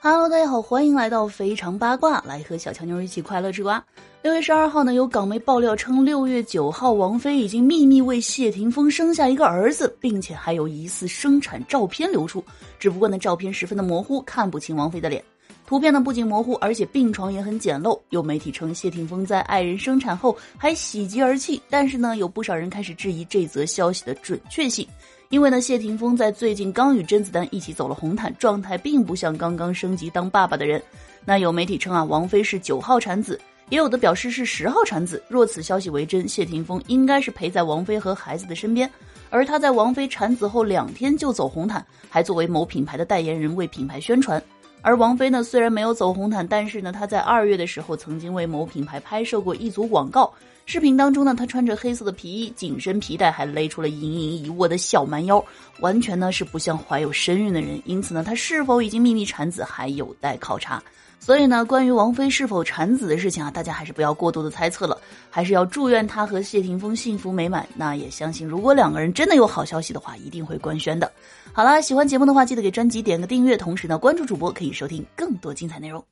Hello，大家好，欢迎来到非常八卦，来和小强妞一起快乐吃瓜。六月十二号呢，有港媒爆料称，六月九号王菲已经秘密为谢霆锋生下一个儿子，并且还有疑似生产照片流出。只不过呢，照片十分的模糊，看不清王菲的脸。图片呢不仅模糊，而且病床也很简陋。有媒体称谢霆锋在爱人生产后还喜极而泣，但是呢，有不少人开始质疑这则消息的准确性。因为呢，谢霆锋在最近刚与甄子丹一起走了红毯，状态并不像刚刚升级当爸爸的人。那有媒体称啊，王菲是九号产子，也有的表示是十号产子。若此消息为真，谢霆锋应该是陪在王菲和孩子的身边，而他在王菲产子后两天就走红毯，还作为某品牌的代言人为品牌宣传。而王菲呢，虽然没有走红毯，但是呢，她在二月的时候曾经为某品牌拍摄过一组广告。视频当中呢，她穿着黑色的皮衣，紧身皮带还勒出了盈盈一握的小蛮腰，完全呢是不像怀有身孕的人。因此呢，她是否已经秘密产子还有待考察。所以呢，关于王菲是否产子的事情啊，大家还是不要过多的猜测了，还是要祝愿她和谢霆锋幸福美满。那也相信，如果两个人真的有好消息的话，一定会官宣的。好了，喜欢节目的话，记得给专辑点个订阅，同时呢，关注主播可以收听更多精彩内容。